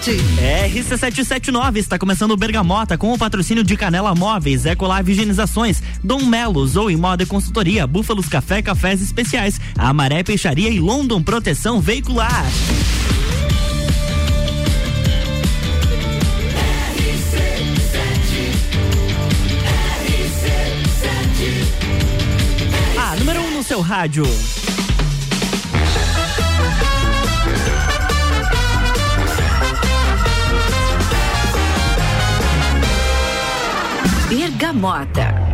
RC779 está começando o Bergamota com o patrocínio de Canela Móveis, Ecolave Higienizações, Dom Melo, Zoe Moda e Consultoria, Búfalos Café, Cafés Especiais, Amaré Peixaria e London Proteção Veicular. A número 1 um no seu rádio. Bergamota.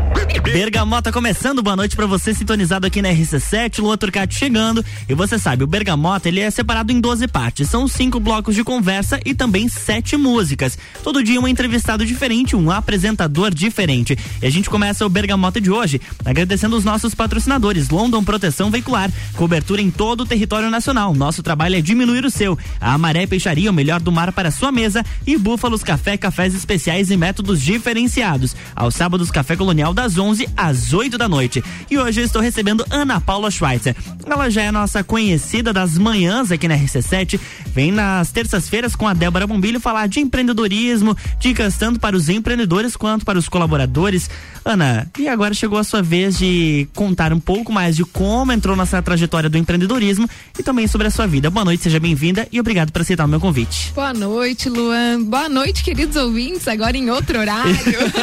Bergamota começando, boa noite para você sintonizado aqui na RC7, Lua Turcati chegando. E você sabe, o Bergamota ele é separado em 12 partes, são cinco blocos de conversa e também sete músicas. Todo dia um entrevistado diferente, um apresentador diferente. E a gente começa o Bergamota de hoje agradecendo os nossos patrocinadores, London Proteção Veicular, cobertura em todo o território nacional. Nosso trabalho é diminuir o seu. A Amaré Peixaria, o melhor do mar para sua mesa e Búfalos Café, cafés especiais e métodos diferenciados. Aos sábados, Café Colonial das 11 11 às 8 da noite. E hoje eu estou recebendo Ana Paula Schweitzer. Ela já é nossa conhecida das manhãs aqui na RC7. Vem nas terças-feiras com a Débora Bombilho falar de empreendedorismo, dicas tanto para os empreendedores quanto para os colaboradores. Ana, e agora chegou a sua vez de contar um pouco mais de como entrou nessa trajetória do empreendedorismo e também sobre a sua vida. Boa noite, seja bem-vinda e obrigado por aceitar o meu convite. Boa noite, Luan. Boa noite, queridos ouvintes, agora em outro horário.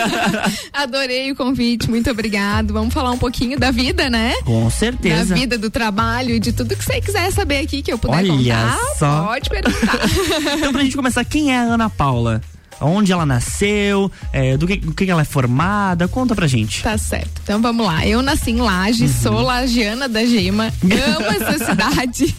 Adorei o convite, muito obrigado. Vamos falar um pouquinho da vida, né? Com certeza. Da vida, do trabalho, de tudo que você quiser saber aqui que eu puder Olha contar. Só. Pode perguntar. então, pra gente começar, quem é a Ana Paula? Onde ela nasceu, é, do, que, do que ela é formada, conta pra gente. Tá certo. Então vamos lá. Eu nasci em Lages, uhum. sou lagiana da Gema, amo essa cidade,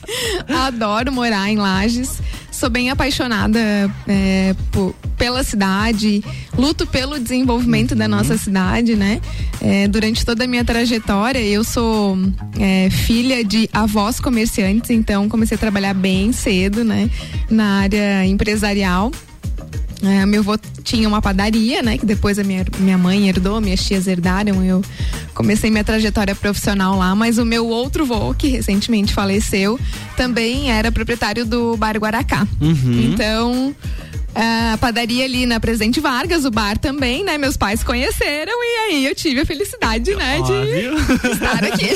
adoro morar em Lages sou bem apaixonada é, por, pela cidade, luto pelo desenvolvimento uhum. da nossa cidade, né? É, durante toda a minha trajetória, eu sou é, filha de avós comerciantes, então comecei a trabalhar bem cedo, né? Na área empresarial. É, meu avô tinha uma padaria, né? Que depois a minha, minha mãe herdou, minhas tias herdaram. Eu comecei minha trajetória profissional lá, mas o meu outro avô, que recentemente faleceu, também era proprietário do Bar Guaracá. Uhum. Então a padaria ali na Presidente Vargas, o bar também, né? Meus pais conheceram e aí eu tive a felicidade, né, de estar aqui.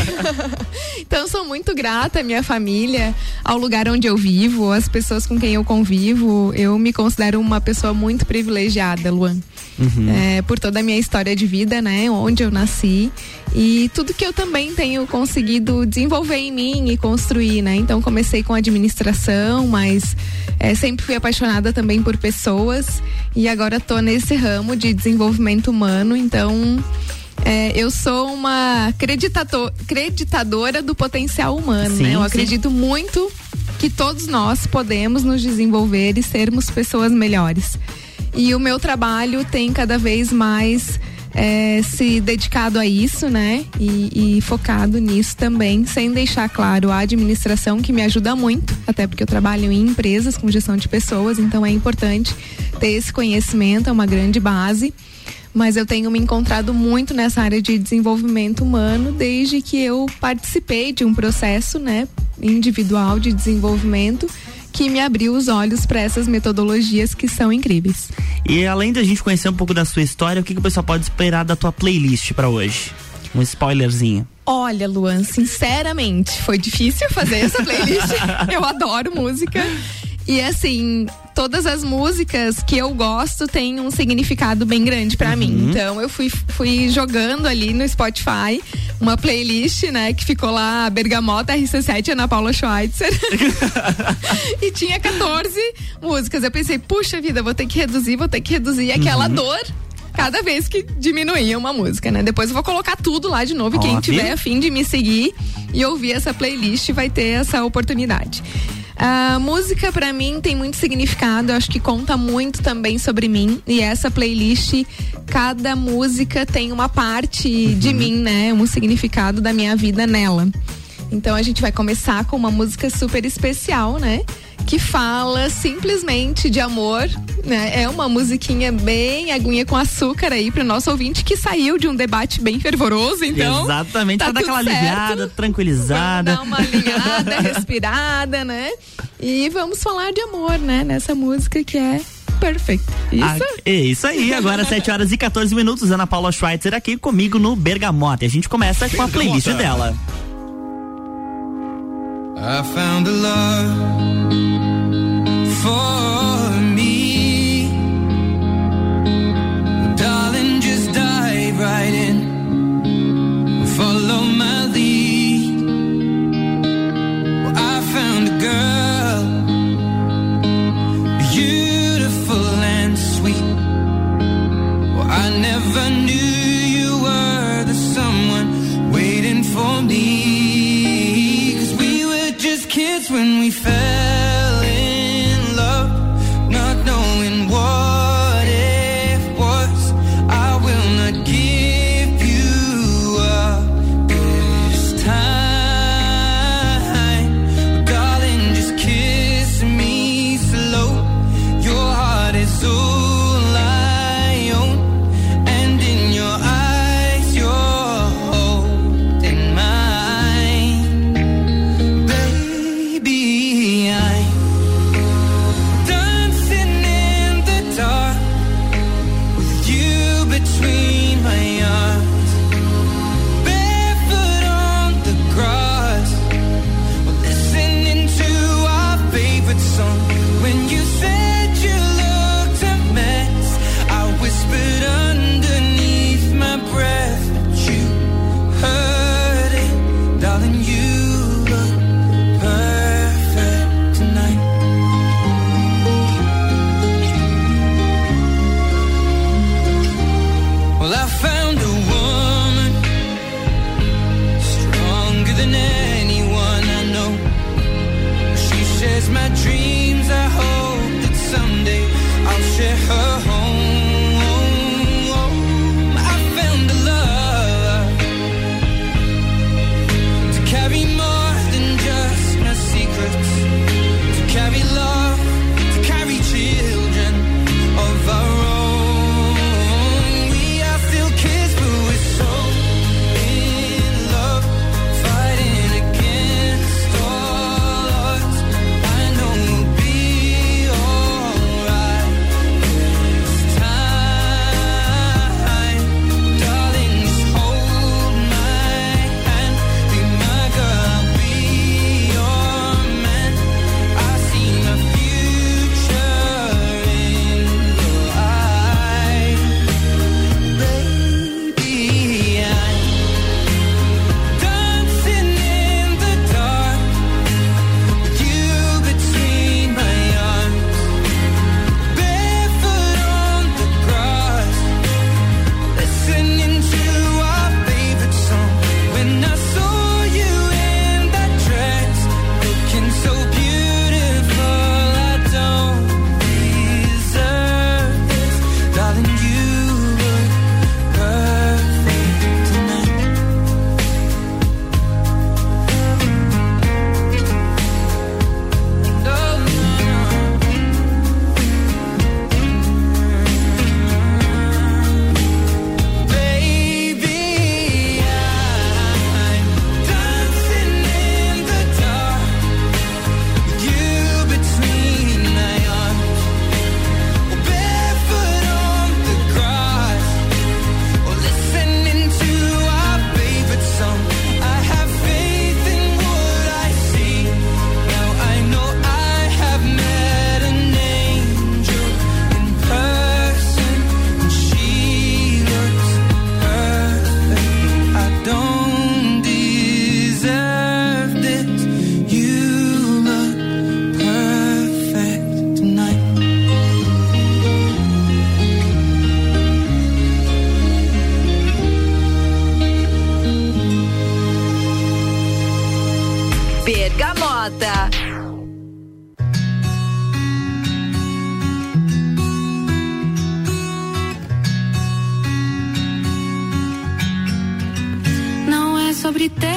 então sou muito grata à minha família, ao lugar onde eu vivo, às pessoas com quem eu convivo. Eu me considero uma pessoa muito privilegiada, Luan. Uhum. É, por toda a minha história de vida, né? Onde eu nasci e tudo que eu também tenho conseguido desenvolver em mim e construir, né? Então comecei com administração, mas é, sempre fui apaixonada também por pessoas e agora tô nesse ramo de desenvolvimento humano, então é, eu sou uma acreditador, acreditadora do potencial humano, sim, né? Eu sim. acredito muito que todos nós podemos nos desenvolver e sermos pessoas melhores. E o meu trabalho tem cada vez mais é, se dedicado a isso, né? E, e, focado nisso também, sem deixar claro a administração que me ajuda muito, até porque eu trabalho em empresas com gestão de pessoas, então é importante ter esse conhecimento, é uma grande base. Mas eu tenho me encontrado muito nessa área de desenvolvimento humano desde que eu participei de um processo, né, individual de desenvolvimento que me abriu os olhos para essas metodologias que são incríveis. E além da gente conhecer um pouco da sua história, o que, que o pessoal pode esperar da tua playlist para hoje? Um spoilerzinho. Olha, Luan, sinceramente, foi difícil fazer essa playlist. eu adoro música. E assim, todas as músicas que eu gosto têm um significado bem grande para uhum. mim. Então eu fui, fui jogando ali no Spotify uma playlist, né, que ficou lá Bergamota RC7 Ana Paula Schweitzer. e tinha 14 músicas. Eu pensei, puxa vida, vou ter que reduzir, vou ter que reduzir aquela uhum. dor cada vez que diminuía uma música, né? Depois eu vou colocar tudo lá de novo. E quem tiver afim de me seguir e ouvir essa playlist vai ter essa oportunidade. A música para mim tem muito significado, acho que conta muito também sobre mim e essa playlist, cada música tem uma parte uhum. de mim, né? Um significado da minha vida nela. Então a gente vai começar com uma música super especial, né? Que fala simplesmente de amor, né? É uma musiquinha bem aguinha com açúcar aí pro nosso ouvinte que saiu de um debate bem fervoroso, então. Exatamente, tá pra dar aquela certo. aliviada, tranquilizada. Vamos dar uma alinhada, respirada, né? E vamos falar de amor, né? Nessa música que é Perfeito. Isso? Ah, é isso aí. Agora 7 horas e 14 minutos. Ana Paula Schweitzer aqui comigo no Bergamota. E a gente começa com a playlist dela. I found a love for me. Darling, just dive right in. Follow my lead. Well, I found a girl. Beautiful and sweet. Well, I never when we fell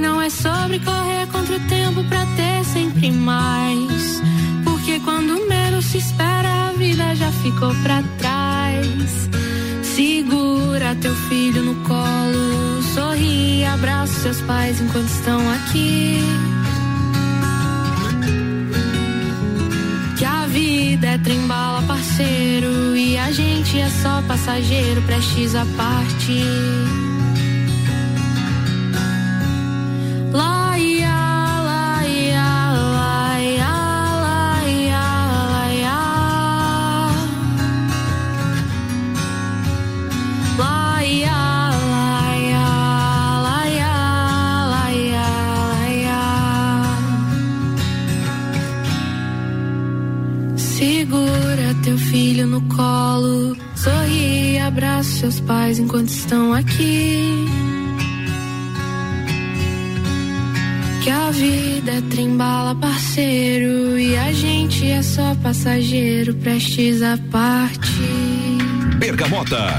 Não é sobre correr contra o tempo pra ter sempre mais. Porque quando menos se espera, a vida já ficou pra trás. Segura teu filho no colo, sorri, abraça seus pais enquanto estão aqui. Que a vida é trembala, parceiro, e a gente é só passageiro, prestes a partir. Enquanto estão aqui. Que a vida é trembala, parceiro, e a gente é só passageiro, prestes a partir. Bergamota.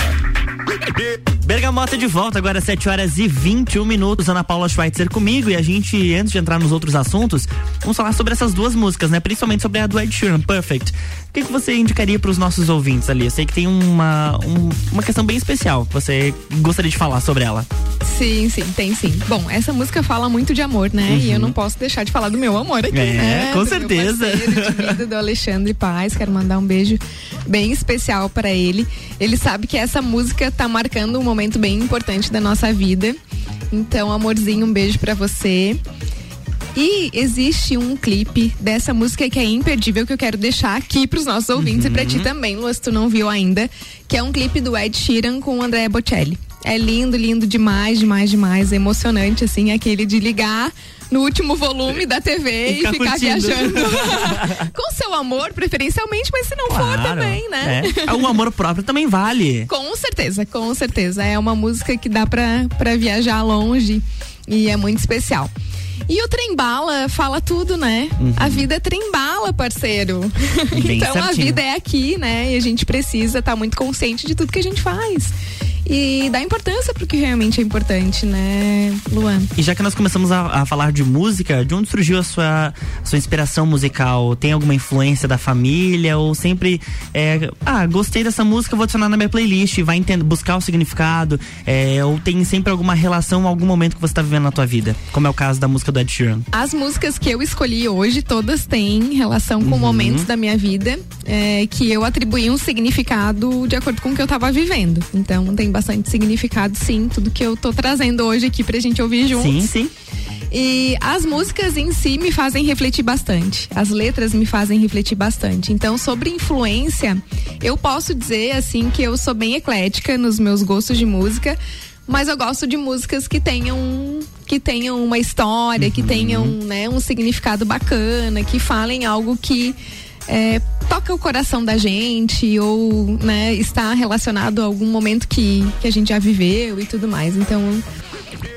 Bergamota de volta, agora 7 horas e 21 minutos. Ana Paula Schweitzer comigo e a gente, antes de entrar nos outros assuntos, vamos falar sobre essas duas músicas, né? Principalmente sobre a do Ed Sheeran, Perfect. O que, que você indicaria para os nossos ouvintes ali? Eu sei que tem uma, um- uma questão bem especial que você gostaria de falar sobre ela. Sim, sim, tem sim. Bom, essa música fala muito de amor, né? E eu não posso deixar de falar do meu amor aqui, Uhum. É, né? com Do certeza. parceiro de vida, do Alexandre Paz. Quero mandar um beijo bem especial para ele. Ele sabe que essa música tá marcando um momento bem importante da nossa vida. Então, amorzinho, um beijo para você. E existe um clipe dessa música que é imperdível que eu quero deixar aqui pros nossos ouvintes e pra ti também, Lu, se tu não viu ainda, que é um clipe do Ed Sheeran com o André Bocelli. É lindo, lindo demais, demais, demais, emocionante assim, aquele de ligar no último volume da TV E e, ficar curtindo. viajando. com seu amor, preferencialmente, mas se não for Claro. também, né? É. O amor próprio também vale. Com certeza, com certeza. É uma música que dá pra, pra viajar longe e é muito especial. E o trem-bala fala tudo, né? A vida é trem-bala, parceiro. Uhum. Então a certinho. vida é aqui, né? E a gente precisa estar muito consciente de tudo que a gente faz. E dar importância pro que realmente é importante, né, Luan? E já que nós começamos a, a falar de música, de onde surgiu a sua, a sua inspiração musical? Tem alguma influência da família? Ou sempre, é, ah, gostei dessa música, vou adicionar na minha playlist, vai entender, buscar o significado? É, ou tem sempre alguma relação, algum momento que você está vivendo na tua vida? Como é o caso da música do Ed Sheeran. As músicas que eu escolhi hoje, todas têm relação com momentos da minha vida é, que eu atribuí um significado de acordo com o que eu tava vivendo. Então tem bastante significado, sim, tudo que eu tô trazendo hoje aqui pra gente ouvir juntos. Sim, sim. E as músicas em si me fazem refletir bastante. As letras me fazem refletir bastante. Então, sobre influência, eu posso dizer assim que eu sou bem eclética nos meus gostos de música, mas eu gosto de músicas que tenham que tenham uma história, que tenham, né, um significado bacana, que falem algo que é, toca o coração da gente ou né, está relacionado a algum momento que, que a gente já viveu e tudo mais. Então,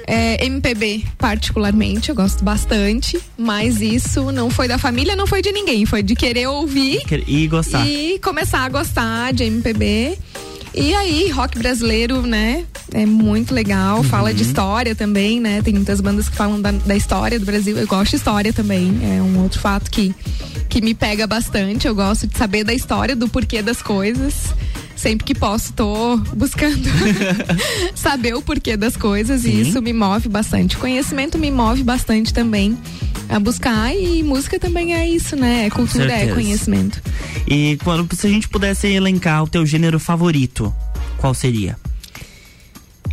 é, MPB, particularmente, eu gosto bastante, mas isso não foi da família, não foi de ninguém, foi de querer ouvir E gostar. e começar a gostar de MPB. E aí, rock brasileiro, né? É muito legal. Fala de história também, né? Tem muitas bandas que falam da, da história do Brasil. Eu gosto de história também. É um outro fato que, que me pega bastante. Eu gosto de saber da história, do porquê das coisas. Sempre que posso, tô buscando saber o porquê das coisas Sim. e isso me move bastante. Conhecimento me move bastante também a buscar e música também é isso, né? É cultura, é conhecimento. E quando se a gente pudesse elencar o teu gênero favorito, qual seria?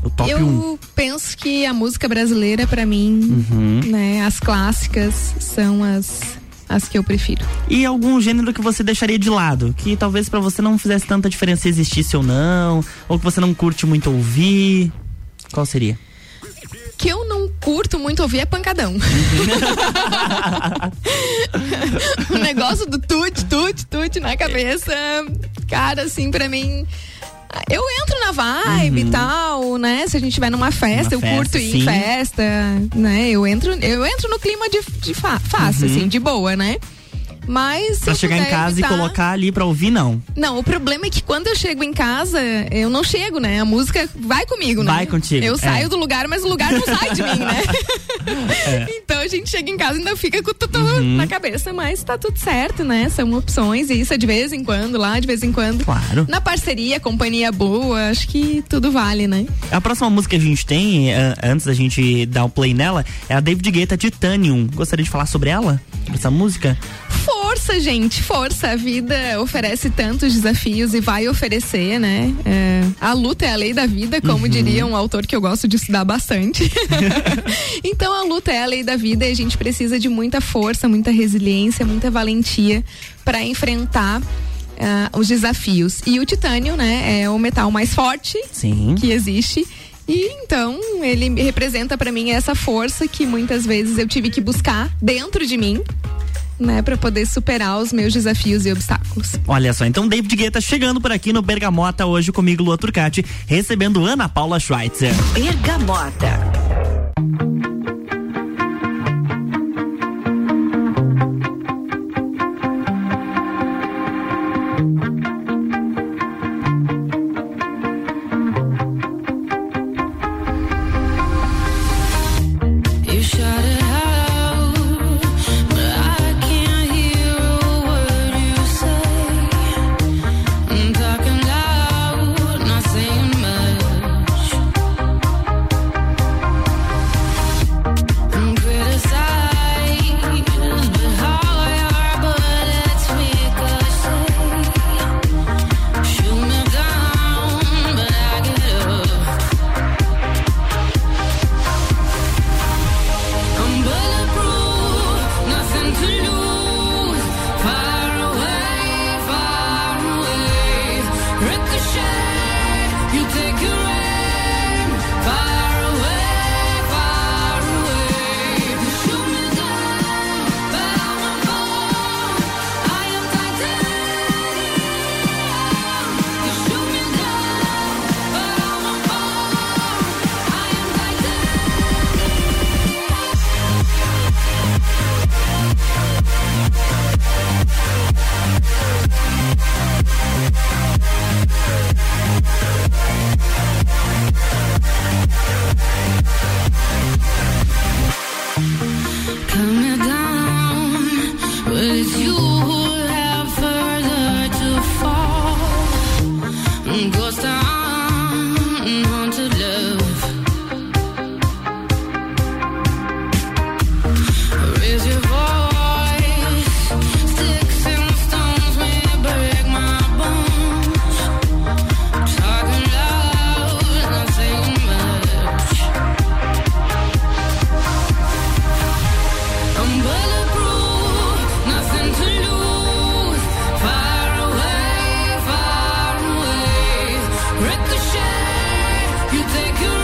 O top Eu um. penso que a música brasileira para mim, uhum. né, as clássicas são as as que eu prefiro. E algum gênero que você deixaria de lado, que talvez para você não fizesse tanta diferença se existisse ou não, ou que você não curte muito ouvir? Qual seria? que eu não curto muito ouvir é pancadão. o negócio do tute, tute, tute na cabeça, cara, assim, pra mim. Eu entro na vibe uhum. e tal, né? Se a gente tiver numa festa, eu festa, curto ir sim. em festa, né? Eu entro, eu entro no clima de, de fácil, uhum. assim, de boa, né? Mas. Pra chegar em casa evitar... e colocar ali pra ouvir, não. Não, o problema é que quando eu chego em casa, eu não chego, né? A música vai comigo, né? Vai contigo. Eu é. saio do lugar, mas o lugar não sai de mim, né? É. Então a gente chega em casa e ainda fica com tudo uhum. na cabeça, mas tá tudo certo, né? São opções e isso é de vez em quando, lá de vez em quando. Claro. Na parceria, companhia boa, acho que tudo vale, né? A próxima música que a gente tem, uh, antes da gente dar o um play nela, é a David Guetta Titanium. Gostaria de falar sobre ela? Sobre essa música? Força, gente, força. A vida oferece tantos desafios e vai oferecer, né? É, a luta é a lei da vida, como uhum. diria um autor que eu gosto de estudar bastante. então a luta é a lei da vida e a gente precisa de muita força, muita resiliência, muita valentia para enfrentar uh, os desafios. E o titânio, né, é o metal mais forte Sim. que existe. E então ele representa para mim essa força que muitas vezes eu tive que buscar dentro de mim né, para poder superar os meus desafios e obstáculos. Olha só, então David Guetta chegando por aqui no Bergamota hoje comigo, Lua Turcati, recebendo Ana Paula Schweitzer. Bergamota. You think you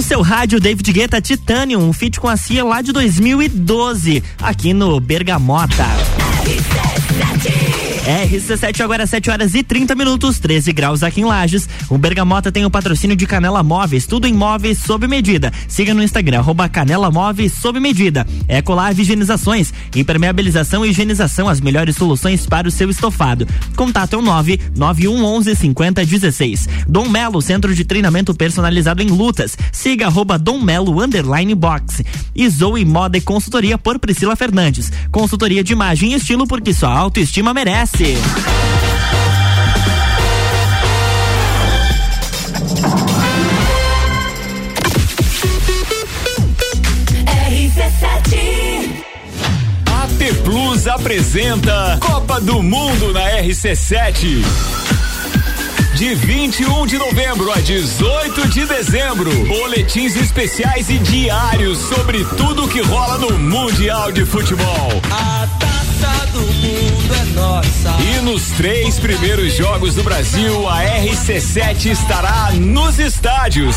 no seu rádio, David Guetta Titanium, um feat com a Cia lá de 2012, aqui no Bergamota. RC7 agora 7 horas e 30 minutos, 13 graus aqui em Lages. O Bergamota tem o patrocínio de Canela Móveis, tudo em móveis sob medida. Siga no Instagram, arroba Canela Móveis sob medida. Ecolave Higienizações, impermeabilização e higienização, as melhores soluções para o seu estofado. Contato é o 99111 5016. Dom Melo, centro de treinamento personalizado em lutas. Siga arroba Dom Melo underline box. E Zoe Moda e Consultoria por Priscila Fernandes. Consultoria de imagem e estilo porque sua autoestima merece. AT Plus apresenta Copa do Mundo na RC7. De 21 de novembro a 18 de dezembro, boletins especiais e diários sobre tudo que rola no Mundial de Futebol. A taça do mundo é nossa. E nos três primeiros jogos do Brasil, a RC7 estará nos estádios.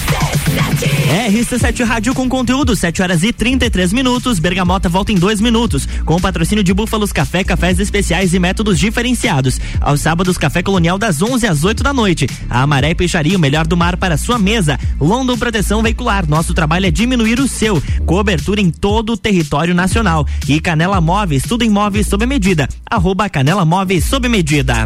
RC7 Rádio com conteúdo, 7 horas e 33 minutos. Bergamota volta em dois minutos. Com o patrocínio de Búfalos Café, cafés especiais e métodos diferenciados. Aos sábados, Café Colonial das 11 às 8 da noite. A Amaré Peixaria, o melhor do mar para sua mesa. London Proteção Veicular. Nosso trabalho é diminuir o seu. Cobertura em todo o território nacional. E Canela Móveis, tudo em móveis sob medida. Arroba Canela Móveis sob medida.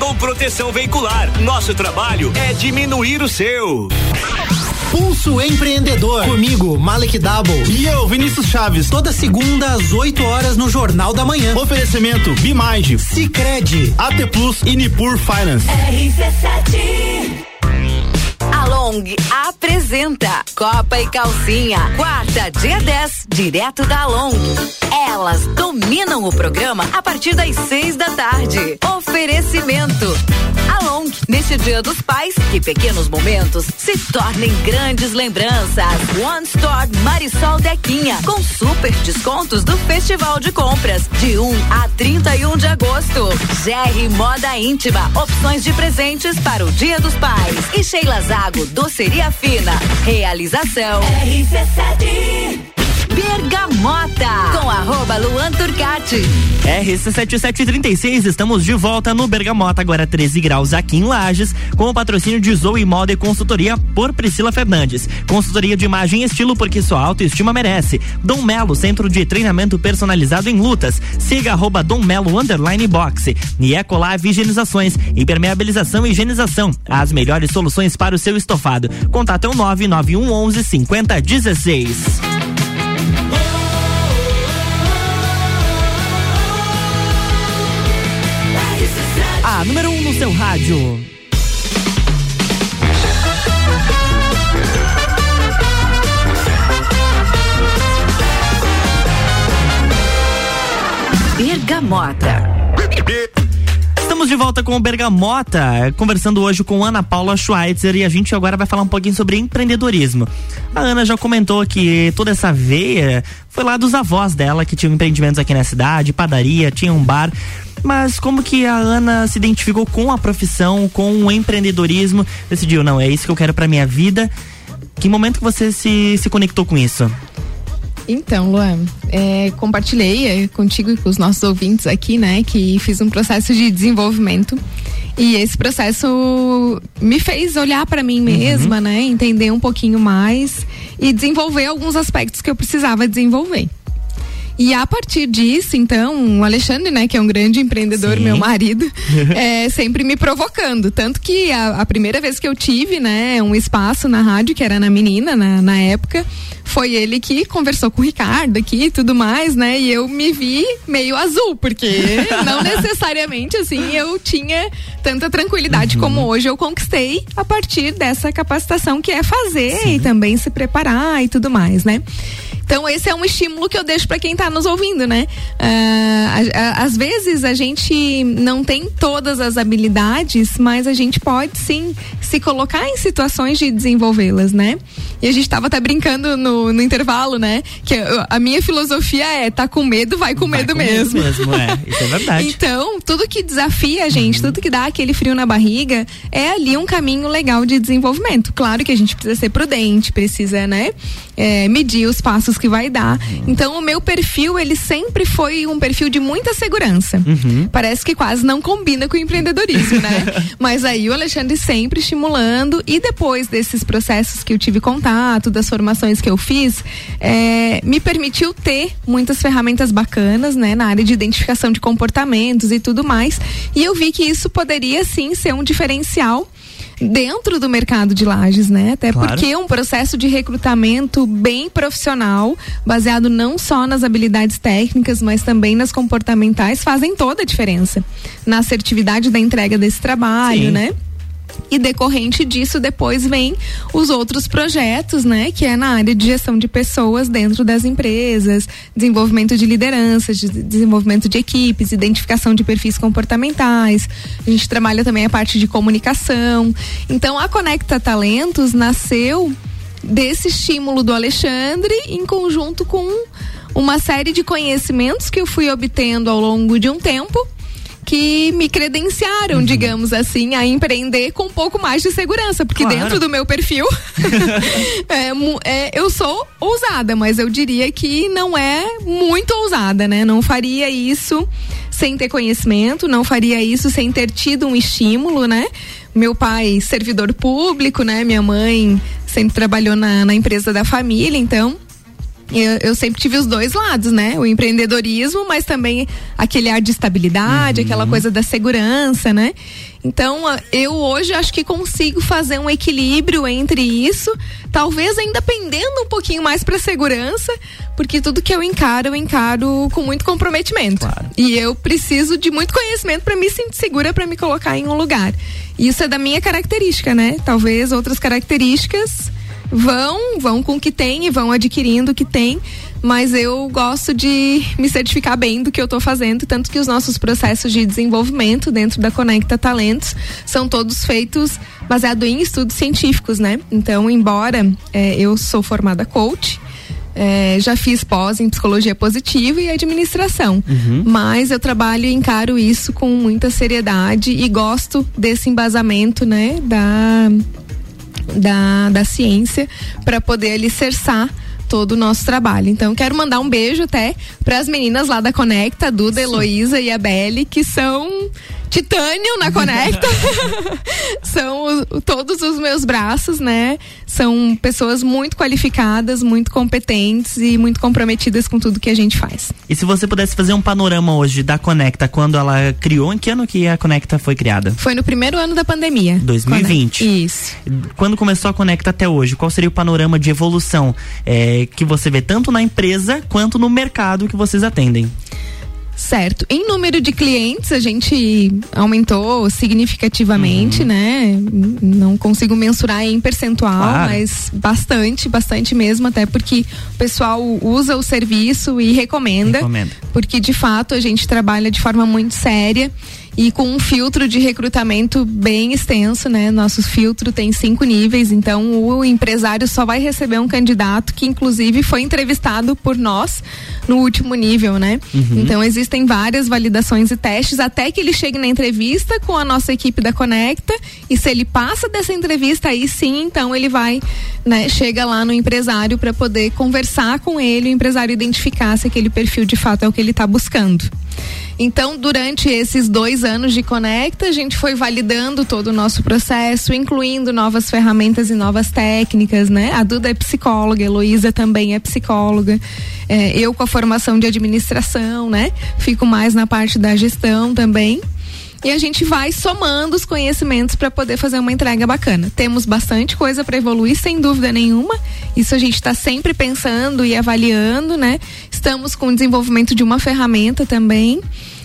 Proteção Veicular. Nosso trabalho é diminuir o seu. Pulso Empreendedor. Comigo, Malek Double. E eu, Vinícius Chaves. Toda segunda às 8 horas no Jornal da Manhã. Oferecimento Bimind, Cicred, AT Plus e Nipur Finance. RC7 a Long apresenta Copa e Calcinha, quarta, dia 10, direto da Long. Elas dominam o programa a partir das seis da tarde. Oferecimento. A Long, neste Dia dos Pais, que pequenos momentos se tornem grandes lembranças. One Store Marisol Dequinha, com super descontos do Festival de Compras, de 1 a 31 de agosto. GR Moda Íntima, opções de presentes para o Dia dos Pais. E Sheila Zago, Doceria Fina. Realização. RC7. Bergamota, com arroba Luan Turcati. RC7736, estamos de volta no Bergamota, agora 13 graus aqui em Lages, com o patrocínio de Zoe Moda e Consultoria por Priscila Fernandes. Consultoria de imagem e estilo porque sua autoestima merece. Dom Melo, centro de treinamento personalizado em lutas. Siga arroba Dom Melo underline boxe. Niecolave Higienizações, impermeabilização e higienização. As melhores soluções para o seu estofado. Contato é o 99111 5016. Seu rádio. Bergamota. Estamos de volta com o Bergamota, conversando hoje com Ana Paula Schweitzer e a gente agora vai falar um pouquinho sobre empreendedorismo. A Ana já comentou que toda essa veia foi lá dos avós dela que tinham empreendimentos aqui na cidade, padaria, tinha um bar. Mas como que a Ana se identificou com a profissão, com o empreendedorismo, decidiu, não, é isso que eu quero para minha vida. Que momento que você se, se conectou com isso? Então, Luan, é, compartilhei é, contigo e com os nossos ouvintes aqui, né, que fiz um processo de desenvolvimento. E esse processo me fez olhar para mim mesma, uhum. né, entender um pouquinho mais e desenvolver alguns aspectos que eu precisava desenvolver. E a partir disso, então, o Alexandre, né, que é um grande empreendedor, Sim. meu marido, é sempre me provocando. Tanto que a, a, primeira vez que eu tive, né, um espaço na rádio, que era na menina, na, na época, foi ele que conversou com o Ricardo aqui e tudo mais, né? E eu me vi meio azul, porque não necessariamente assim eu tinha tanta tranquilidade uhum. como hoje eu conquistei a partir dessa capacitação que é fazer Sim. e também se preparar e tudo mais, né? Então esse é um estímulo que eu deixo para quem está nos ouvindo, né? Uh, às vezes a gente não tem todas as habilidades, mas a gente pode sim se colocar em situações de desenvolvê-las, né? E a gente estava até brincando no, no intervalo, né? Que a minha filosofia é tá com medo, vai com vai medo com mesmo. Medo mesmo, é. Isso é verdade. então, tudo que desafia a gente, uhum. tudo que dá aquele frio na barriga, é ali um caminho legal de desenvolvimento. Claro que a gente precisa ser prudente, precisa, né? É, medir os passos que vai dar. Uhum. Então, o meu perfil, ele sempre foi um perfil de muita segurança. Uhum. Parece que quase não combina com o empreendedorismo, né? Mas aí o Alexandre sempre estimulando e depois desses processos que eu tive contato, das formações que eu fiz, é, me permitiu ter muitas ferramentas bacanas, né? Na área de identificação de comportamentos e tudo mais. E eu vi que isso poderia sim ser um diferencial dentro do mercado de lajes, né? Até claro. porque é um processo de recrutamento bem profissional, baseado não só nas habilidades técnicas, mas também nas comportamentais, fazem toda a diferença na assertividade da entrega desse trabalho, Sim. né? E decorrente disso, depois vem os outros projetos, né? Que é na área de gestão de pessoas dentro das empresas, desenvolvimento de lideranças, de desenvolvimento de equipes, identificação de perfis comportamentais. A gente trabalha também a parte de comunicação. Então, a Conecta Talentos nasceu desse estímulo do Alexandre em conjunto com uma série de conhecimentos que eu fui obtendo ao longo de um tempo que me credenciaram, Uhum. digamos assim, a empreender com um pouco mais de segurança, porque Claro. dentro do meu perfil é, é, eu sou ousada, mas eu diria que não é muito ousada, né? Não faria isso sem ter conhecimento, não faria isso sem ter tido um estímulo, né? Meu pai, servidor público, né? Minha mãe sempre trabalhou na, na empresa da família, então eu, eu sempre tive os dois lados, né? O empreendedorismo, mas também aquele ar de estabilidade, aquela coisa da segurança, né? Então, eu hoje acho que consigo fazer um equilíbrio entre isso, talvez ainda pendendo um pouquinho mais para segurança, porque tudo que eu encaro, eu encaro com muito comprometimento. E eu preciso de muito conhecimento para me sentir segura para me colocar em um lugar. Isso é da minha característica, né? Talvez outras características vão, vão com o que tem e vão adquirindo o que tem, mas eu gosto de me certificar bem do que eu estou fazendo, tanto que os nossos processos de desenvolvimento dentro da Conecta Talentos são todos feitos baseado em estudos científicos, né? Então, embora eh, eu sou formada coach, eh, já fiz pós em psicologia positiva e administração, Uhum. mas eu trabalho e encaro isso com muita seriedade e gosto desse embasamento, né? Da da, da ciência para poder alicerçar todo o nosso trabalho. Então, quero mandar um beijo até para as meninas lá da Conecta, a Duda, a Heloísa e a Belle, que são titânio na Conecta. são os- todos os meus braços, né? São pessoas muito qualificadas, muito competentes e muito comprometidas com tudo que a gente faz. E se você pudesse fazer um panorama hoje da Conecta, quando ela criou, em que ano que a Conecta foi criada? Foi no primeiro ano da pandemia. 2020. Isso. Quando começou a Conecta até hoje, qual seria o panorama de evolução é, que você vê tanto na empresa quanto no mercado que vocês atendem? Certo. Em número de clientes, a gente aumentou significativamente, né? N- Não consigo mensurar em percentual, Claro. mas bastante, bastante mesmo, até porque o pessoal usa o serviço e recomenda. Recomenda. Porque de fato a gente trabalha de forma muito séria e com um filtro de recrutamento bem extenso, né? Nosso filtro tem cinco níveis, então o empresário só vai receber um candidato que inclusive foi entrevistado por nós no último nível, né? Uhum. Então existem várias validações e testes até que ele chegue na entrevista com a nossa equipe da Conecta e se ele passa dessa entrevista aí sim, então ele vai, né, chega lá no empresário para poder conversar com ele, o empresário identificar se aquele perfil de fato é o que ele está buscando. Então, durante esses dois anos de Conecta, a gente foi validando todo o nosso processo, incluindo novas ferramentas e novas técnicas, né? A Duda é psicóloga, a Heloísa também é psicóloga. É, eu com a formação de administração, né? Fico mais na parte da gestão também. E a gente vai somando os conhecimentos para poder fazer uma entrega bacana. Temos bastante coisa para evoluir, sem dúvida nenhuma. Isso a gente está sempre pensando e avaliando, né? Estamos com o desenvolvimento de uma ferramenta também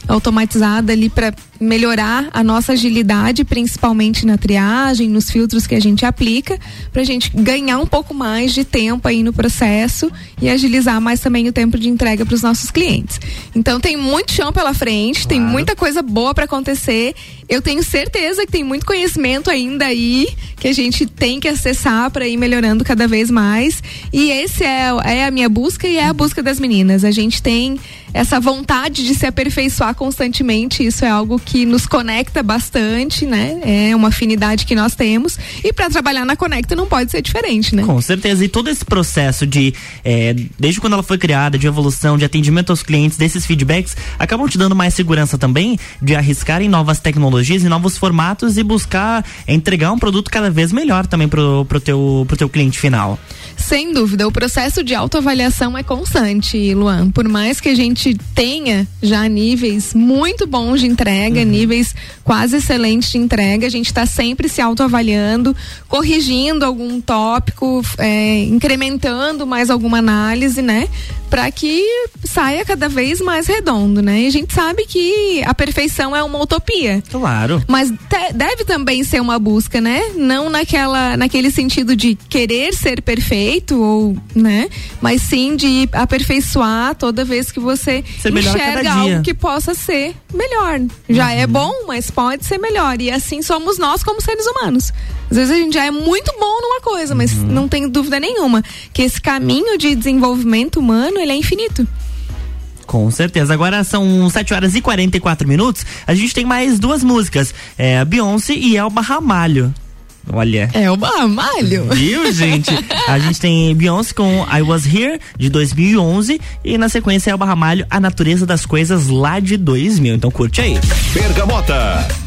automatizada ali para melhorar a nossa agilidade, principalmente na triagem, nos filtros que a gente aplica, para a gente ganhar um pouco mais de tempo aí no processo e agilizar mais também o tempo de entrega para os nossos clientes. Então tem muito chão pela frente, tem muita coisa boa para acontecer. Eu tenho certeza que tem muito conhecimento ainda aí que a gente tem que acessar para ir melhorando cada vez mais. E esse é, é a minha busca e é a busca das meninas. A gente tem essa vontade de se aperfeiçoar constantemente. Isso é algo que nos conecta bastante, né? É uma afinidade que nós temos. E para trabalhar na Conecta não pode ser diferente, né? Com certeza. E todo esse processo de, é, desde quando ela foi criada, de evolução, de atendimento aos clientes, desses feedbacks, acabam te dando mais segurança também de arriscar em novas tecnologias, em novos formatos e buscar entregar um produto cada vez melhor também pro, pro, teu, pro teu cliente final. Sem dúvida, o processo de autoavaliação é constante, Luan. Por mais que a gente tenha já níveis muito bons de entrega, níveis quase excelentes de entrega, a gente está sempre se autoavaliando, corrigindo algum tópico, é, incrementando mais alguma análise, né? Para que saia cada vez mais redondo, né? E a gente sabe que a perfeição é uma utopia. Claro. Mas deve também ser uma busca, né? Não naquela, naquele sentido de querer ser perfeito, ou, né? Mas sim de aperfeiçoar toda vez que você você ser enxerga algo que possa ser melhor. Já é uhum. é bom, mas pode ser melhor. E assim somos nós como seres humanos. Às vezes a gente já é muito bom numa coisa, mas uhum. não tem dúvida nenhuma que esse caminho de desenvolvimento humano, ele é infinito. Com certeza. Agora são 7 horas e 44 minutos. A gente tem mais duas músicas. É a Beyoncé e Elba Ramalho. Olha. É o Barramalho, Viu, gente? A gente tem Beyoncé com I Was Here, de 2011. E na sequência é o Barramalho, A Natureza das Coisas, lá de 2000. Então curte aí. Pergamota.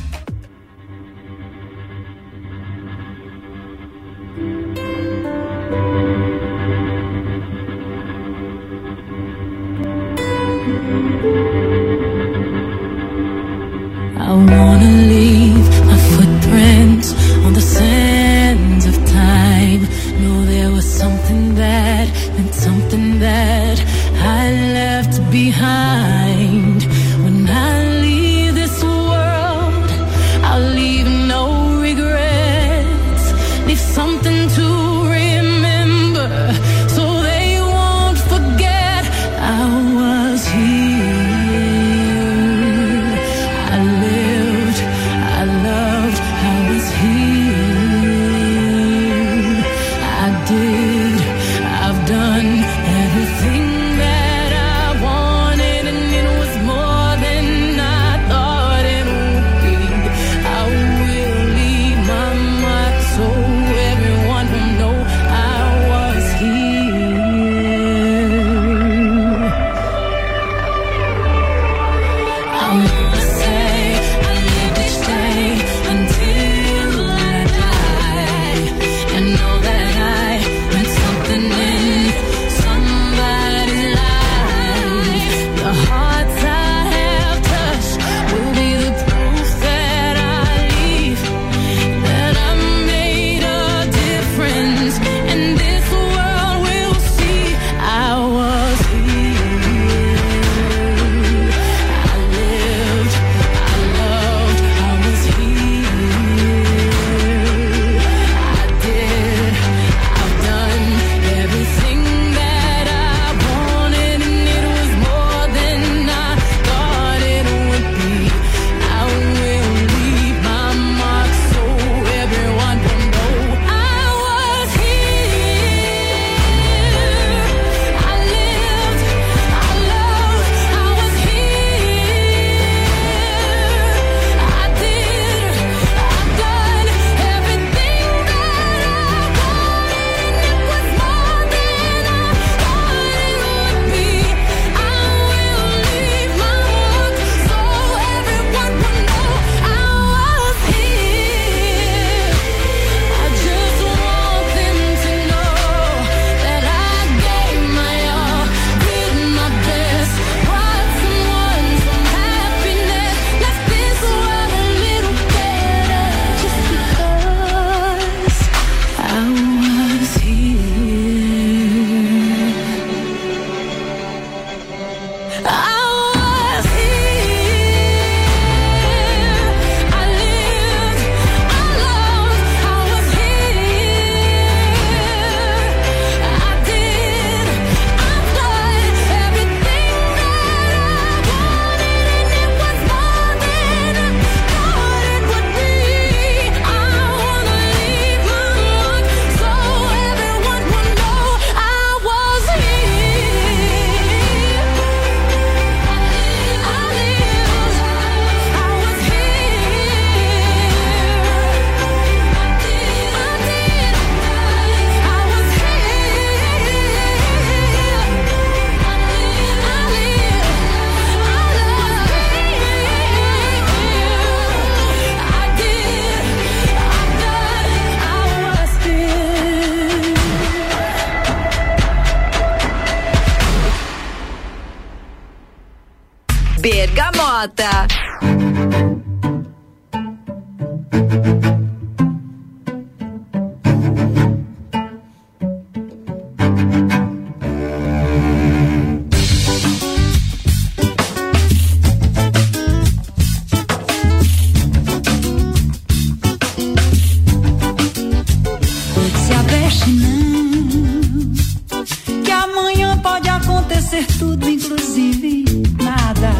pode acontecer tudo, inclusive nada.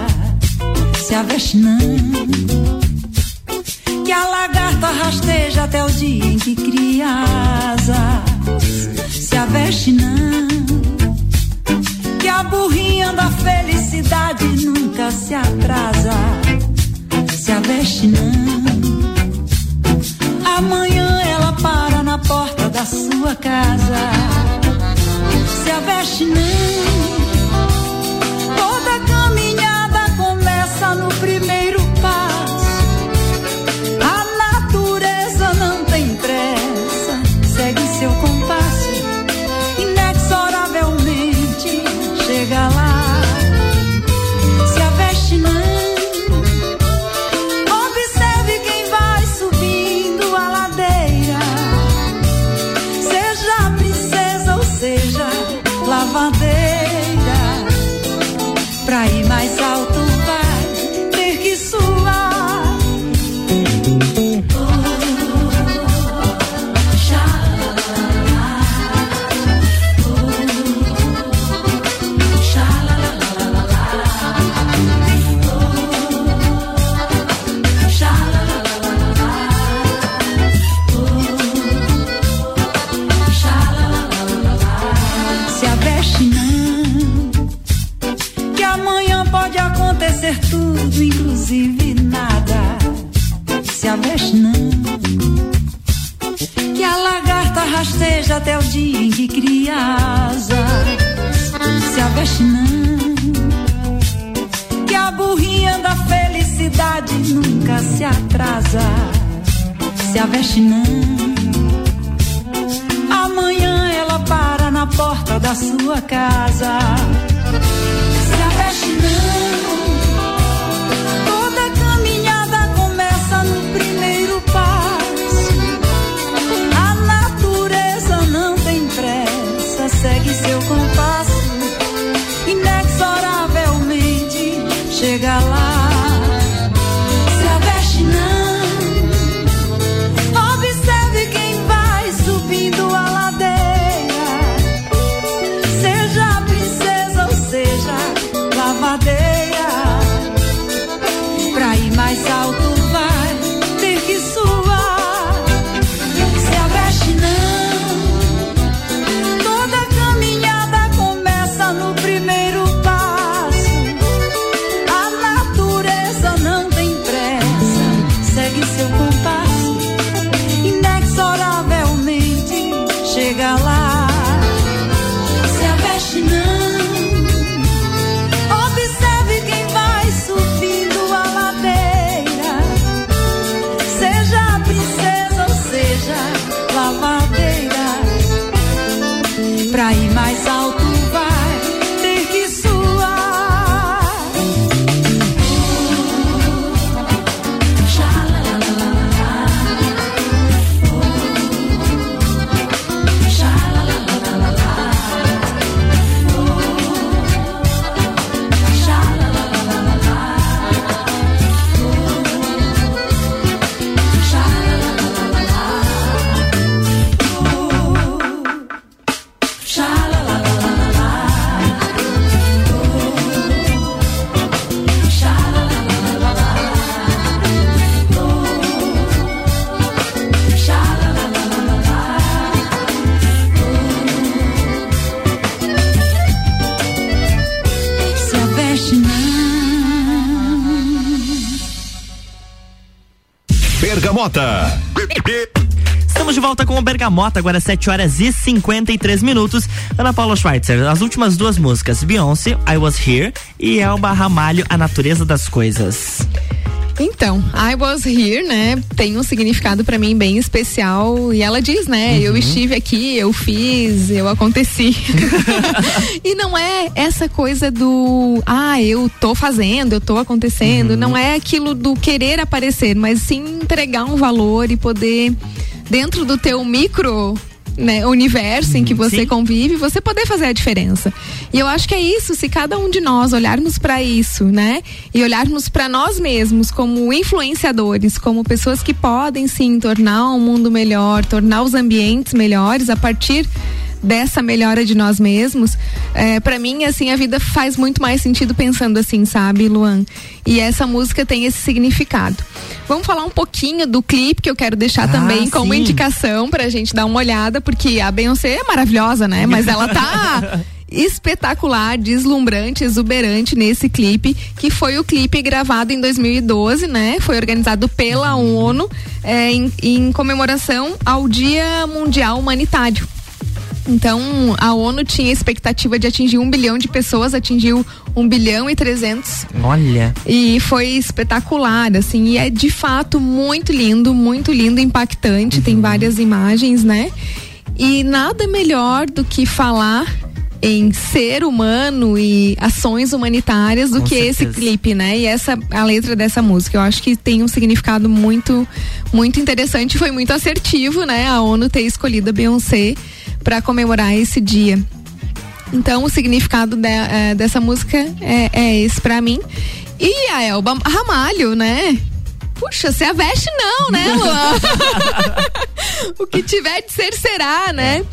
Se a não que a lagarta rasteja até o dia em que cria asas. Se a não que a burrinha da felicidade nunca se atrasa. Se a não amanhã ela para na porta da sua casa se aveste não. Toda caminhada asas. Se aveste não, que a burrinha da felicidade nunca se atrasa. Se aveste não. Amanhã ela para na porta da sua casa. Bergamota. Estamos de volta com o Bergamota, agora 7 horas e 53 minutos. Ana Paula Schweitzer, as últimas duas músicas, Beyoncé, I Was Here e Elba Ramalho, A Natureza das Coisas. Então, I was here, né? Tem um significado pra mim bem especial e ela diz, né? Eu estive aqui, eu fiz, eu aconteci. e não é essa coisa do, ah, eu tô fazendo, eu tô acontecendo, não é aquilo do querer aparecer, mas sim entregar um valor e poder dentro do teu micro né, universo em que você convive, você poder fazer a diferença. E eu acho que é isso, se cada um de nós olharmos para isso, né, e olharmos para nós mesmos como influenciadores, como pessoas que podem sim tornar um mundo melhor, tornar os ambientes melhores a partir dessa melhora de nós mesmos, é, para mim, assim, a vida faz muito mais sentido pensando assim, sabe, Luan? E essa música tem esse significado. Vamos falar um pouquinho do clipe que eu quero deixar também como sim. indicação pra gente dar uma olhada, porque a Beyoncé é maravilhosa, né? Mas ela tá espetacular, deslumbrante, exuberante nesse clipe, que foi o clipe gravado em 2012, né? Foi organizado pela ONU é, em, em comemoração ao Dia Mundial Humanitário. Então, a ONU tinha expectativa de atingir um bilhão de pessoas, atingiu um bilhão e trezentos. Olha. E foi espetacular, assim, e é de fato muito lindo, muito lindo, impactante. Uhum. Tem várias imagens, né? E nada melhor do que falar em ser humano e ações humanitárias do Com que esse certeza. clipe, né? E essa a letra dessa música, eu acho que tem um significado muito muito interessante, foi muito assertivo, né? A ONU ter escolhido a Beyoncé para comemorar esse dia. Então o significado de- eh, dessa música é, é esse pra mim. E a Elba Ramalho, né? Puxa, se a veste não, né, Luan? o que tiver de ser será, né?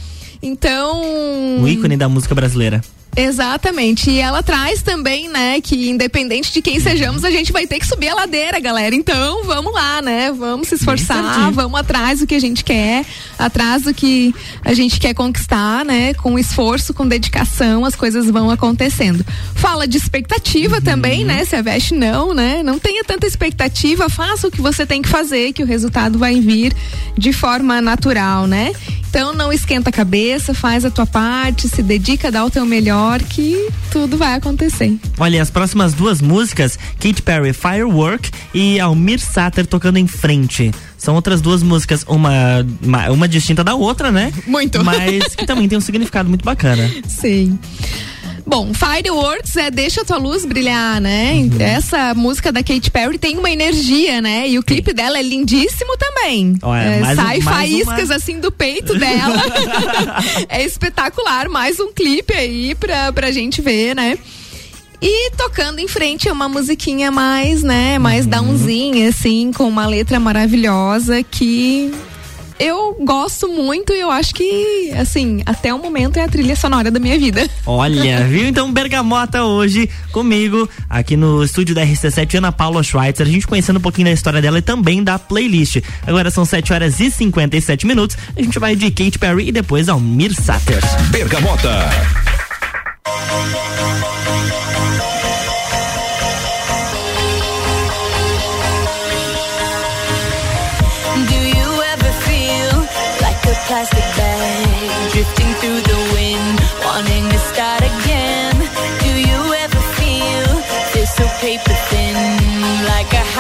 Então. O ícone da música brasileira. Exatamente. E ela traz também, né, que independente de quem sejamos, a gente vai ter que subir a ladeira, galera. Então, vamos lá, né? Vamos se esforçar, vamos atrás do que a gente quer, atrás do que a gente quer conquistar, né? Com esforço, com dedicação, as coisas vão acontecendo. Fala de expectativa também, né? Se a veste não, né? Não tenha tanta expectativa, faça o que você tem que fazer, que o resultado vai vir de forma natural, né? Então não esquenta a cabeça, faz a tua parte, se dedica, dá o teu melhor, que tudo vai acontecer. Olha, as próximas duas músicas, Katy Perry Firework e Almir Sater tocando em frente. São outras duas músicas, uma, uma, uma distinta da outra, né? Muito. Mas que também tem um significado muito bacana. Sim. Bom, Fireworks é Deixa Tua Luz Brilhar, né? Uhum. Essa música da Katy Perry tem uma energia, né? E o clipe dela é lindíssimo também. Olha, É, um- sai mais faíscas uma- assim do peito dela. é espetacular. Mais um clipe aí pra, pra gente ver, né? E tocando em frente é uma musiquinha mais, né, mais Uhum. downzinha, assim, com uma letra maravilhosa que eu gosto muito e eu acho que, assim, até o momento é a trilha sonora da minha vida. Olha, viu? Então, Bergamota hoje comigo, aqui no estúdio da RC7, Ana Paula Schweitzer, a gente conhecendo um pouquinho da história dela e também da playlist. Agora são 7 horas e 57 minutos, a gente vai de Katy Perry e depois Almir Sater. Bergamota.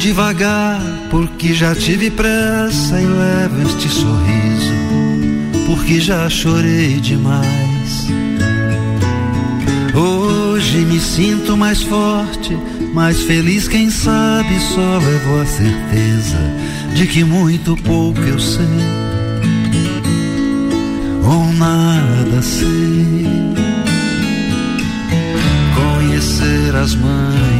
devagar, porque já tive pressa e levo este sorriso, porque já chorei demais. Hoje me sinto mais forte, mais feliz, quem sabe só levo a certeza de que muito pouco eu sei, ou nada sei. Conhecer as manhas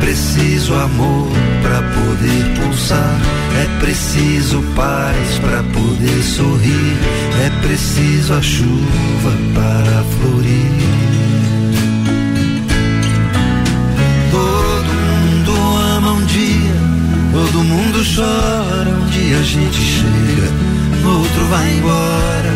Preciso amor para poder pulsar, é preciso paz para poder sorrir, é preciso a chuva para florir. Todo mundo ama um dia, todo mundo chora, um dia a gente chega, outro vai embora.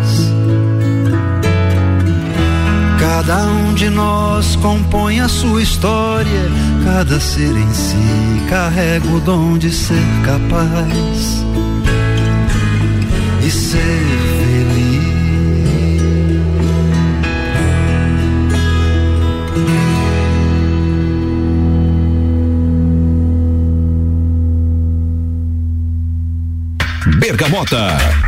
Cada um de nós compõe a sua história, cada ser em si carrega o dom de ser capaz e ser feliz. Bergamota.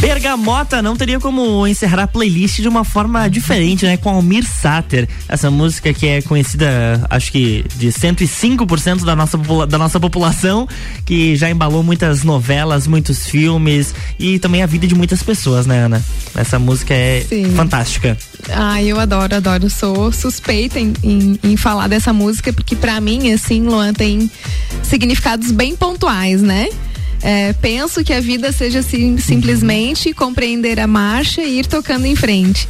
Bergamota não teria como encerrar a playlist de uma forma diferente, né? Com Almir Sater. Essa música que é conhecida, acho que de 105% da nossa, da nossa população, que já embalou muitas novelas, muitos filmes e também a vida de muitas pessoas, né, Ana? Essa música é Sim. fantástica. Ah, eu adoro, adoro. Sou suspeita em, em, em falar dessa música, porque pra mim, assim, Luan, tem significados bem pontuais, né? É, penso que a vida seja assim, simplesmente compreender a marcha e ir tocando em frente.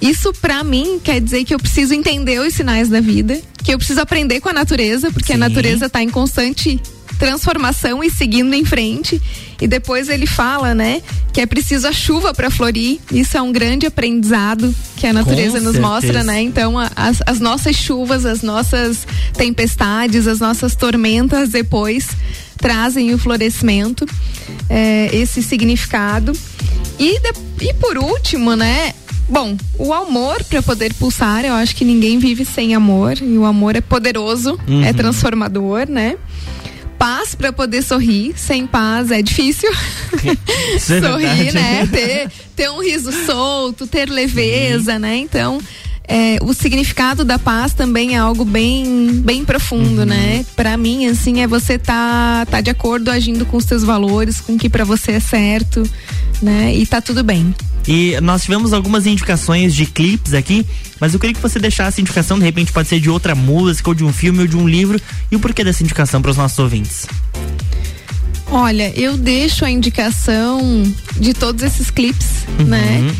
Isso pra mim quer dizer que eu preciso entender os sinais da vida, que eu preciso aprender com a natureza, porque a natureza tá em constante transformação e seguindo em frente. E depois ele fala, né, que é preciso a chuva para florir. Isso é um grande aprendizado que a natureza nos certeza. mostra, né? Então, a- as, as nossas chuvas, as nossas tempestades, as nossas tormentas depois trazem o florescimento, é, esse significado. E, de- e por último, né? Bom, o amor para poder pulsar, eu acho que ninguém vive sem amor e o amor é poderoso, Uhum. é transformador, né? Paz para poder sorrir, sem paz é difícil. É sorrir, né? Ter, ter um riso solto, ter leveza, né? Então, é, o significado da paz também é algo bem, bem profundo, né? Pra mim, assim, é você tá, tá de acordo agindo com os seus valores, com o que pra você é certo, né? E tá tudo bem. E nós tivemos algumas indicações de clipes aqui, mas eu queria que você deixasse a indicação, de repente pode ser de outra música, ou de um filme, ou de um livro, e o porquê dessa indicação para os nossos ouvintes. Olha, eu deixo a indicação de todos esses clipes, Uhum. né?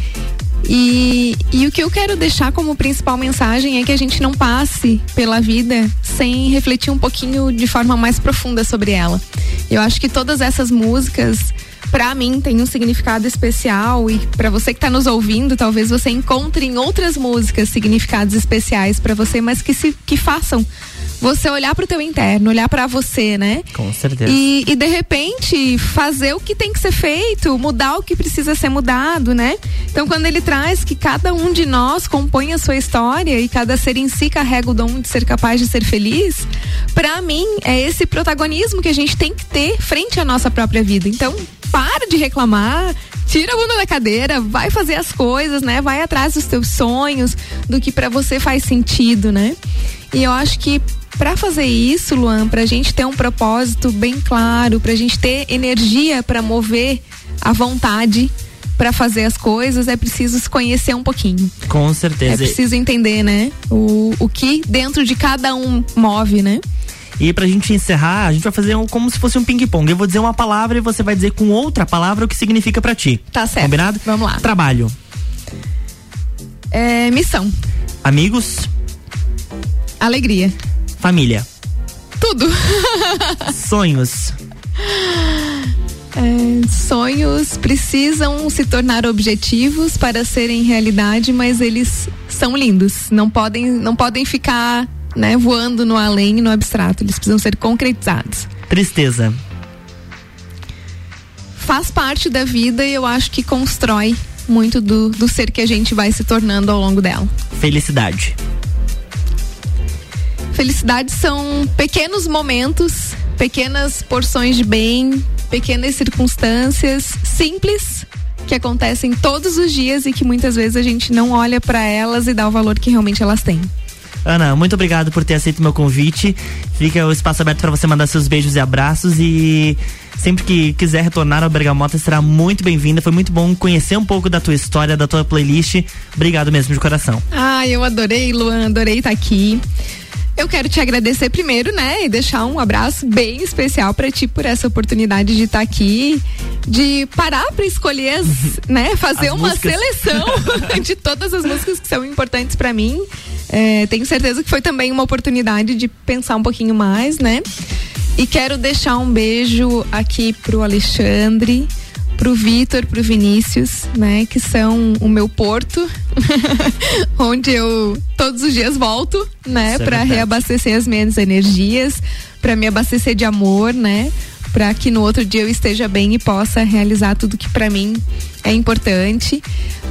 E, e o que eu quero deixar como principal mensagem é que a gente não passe pela vida sem refletir um pouquinho de forma mais profunda sobre ela. Eu acho que todas essas músicas, pra mim, têm um significado especial e pra você que tá nos ouvindo, talvez você encontre em outras músicas significados especiais pra você, mas que se que façam você olhar pro teu interno, olhar pra você, né? Com certeza. E, e de repente fazer o que tem que ser feito, mudar o que precisa ser mudado, né? Então quando ele traz que cada um de nós compõe a sua história e cada ser em si carrega o dom de ser capaz de ser feliz, pra mim é esse protagonismo que a gente tem que ter frente à nossa própria vida. Então para de reclamar, tira a bunda da cadeira, vai fazer as coisas, né? Vai atrás dos teus sonhos, do que pra você faz sentido, né? E eu acho que Pra fazer isso, Luan, pra gente ter um propósito bem claro, pra gente ter energia pra mover a vontade pra fazer as coisas, é preciso se conhecer um pouquinho. Com É certeza. preciso entender, né? O, o que dentro de cada um move, né? E pra gente encerrar, a gente vai fazer um- como se fosse um ping-pong. Eu vou dizer uma palavra e você vai dizer com outra palavra o que significa pra ti. Tá certo. Combinado? Vamos lá. Trabalho. É, missão, Amigos. alegria, Família. tudo. Sonhos. É, sonhos precisam se tornar objetivos para serem realidade, mas eles são lindos. Não podem, não podem ficar né, voando no além, no abstrato. Eles precisam ser concretizados. Tristeza. Faz parte da vida e eu acho que constrói muito do, do ser que a gente vai se tornando ao longo dela. Felicidade. Felicidade são pequenos momentos, pequenas porções de bem, pequenas circunstâncias simples que acontecem todos os dias e que muitas vezes a gente não olha para elas e dá o valor que realmente elas têm. Ana, muito obrigado por ter aceito meu convite. Fica o espaço aberto para você mandar seus beijos e abraços e sempre que quiser retornar ao Bergamota será muito bem-vinda. Foi muito bom conhecer um pouco da tua história, da tua playlist. Obrigado mesmo de coração. Ah, eu adorei, Luan, adorei estar aqui. Eu quero te agradecer primeiro, né, e deixar um abraço bem especial para ti por essa oportunidade de estar aqui, de parar para escolher, as, né, fazer As uma músicas. seleção de todas as músicas que são importantes para mim. É, tenho certeza que foi também uma oportunidade de pensar um pouquinho mais, né? E quero deixar um beijo aqui pro Alexandre, pro Vitor, pro Vinícius, né, que são o meu porto, onde eu todos os dias volto, né, é para verdade. reabastecer as minhas energias, para me abastecer de amor, né, para que no outro dia eu esteja bem e possa realizar tudo que para mim é importante.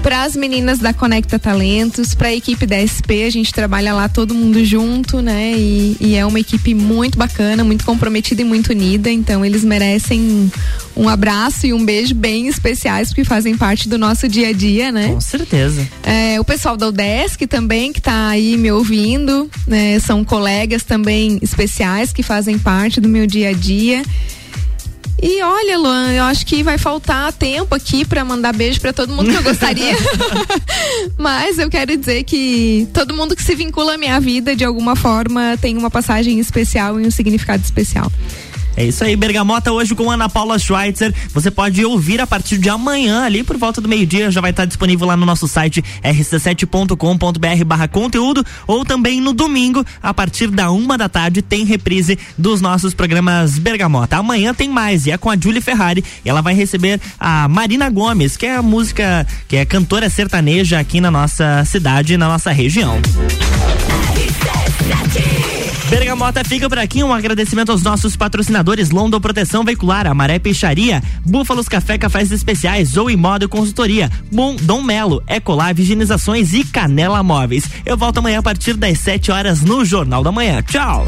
Para as meninas da Conecta Talentos, para a equipe da SP, a gente trabalha lá todo mundo junto, né? E, e é uma equipe muito bacana, muito comprometida e muito unida. Então eles merecem um abraço e um beijo bem especiais porque fazem parte do nosso dia a dia, né? Com certeza. É, o pessoal da UDESC também, que tá aí me ouvindo, né? São colegas também especiais que fazem parte do meu dia a dia. E olha, Luan, eu acho que vai faltar tempo aqui para mandar beijo para todo mundo que eu gostaria. Mas eu quero dizer que todo mundo que se vincula à minha vida de alguma forma tem uma passagem especial e um significado especial. É isso aí, Bergamota hoje com Ana Paula Schweitzer. Você pode ouvir a partir de amanhã, ali por volta do meio-dia, já vai estar disponível lá no nosso site rc7.com.br barra conteúdo, ou também no domingo, a partir da uma da tarde, tem reprise dos nossos programas Bergamota. Amanhã tem mais, e é com a Julie Ferrari, e ela vai receber a Marina Gomes, que é a música, que é cantora sertaneja aqui na nossa cidade, na nossa região. Bergamota fica por aqui. Um agradecimento aos nossos patrocinadores London Proteção Veicular, Amaré Peixaria, Búfalos Café Cafés Especiais, Zoe Moda Consultoria, Bom Dom Melo, Ecolar Higienizações e Canela Móveis. Eu volto amanhã a partir das 7 horas no Jornal da Manhã. Tchau!